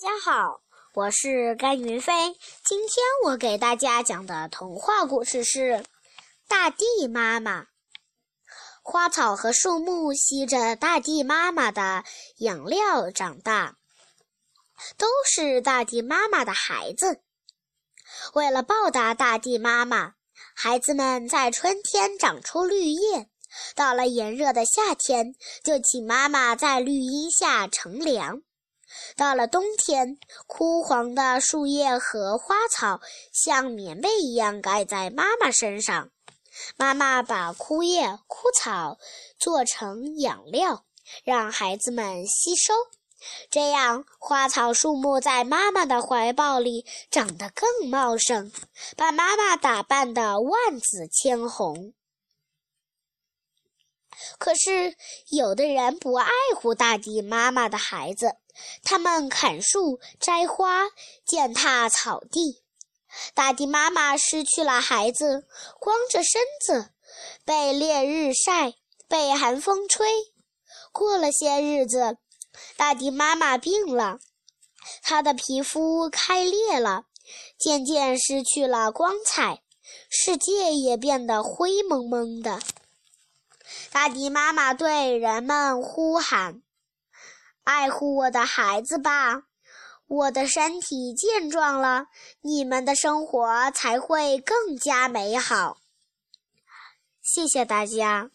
大家好，我是甘云飞。今天我给大家讲的童话故事是《大地妈妈》。花草和树木吸着大地妈妈的养料长大，都是大地妈妈的孩子。为了报答大地妈妈，孩子们在春天长出绿叶，到了炎热的夏天，就请妈妈在绿荫下乘凉。到了冬天，枯黄的树叶和花草像棉被一样盖在妈妈身上。妈妈把枯叶、枯草做成养料，让孩子们吸收。这样，花草树木在妈妈的怀抱里长得更茂盛，把妈妈打扮得万紫千红。可是，有的人不爱护大地妈妈的孩子。他们砍树、摘花、践踏草地，大地妈妈失去了孩子，光着身子，被烈日晒，被寒风吹。过了些日子，大地妈妈病了，她的皮肤开裂了，渐渐失去了光彩，世界也变得灰蒙蒙的。大地妈妈对人们呼喊。爱护我的孩子吧，我的身体健壮了，你们的生活才会更加美好。谢谢大家。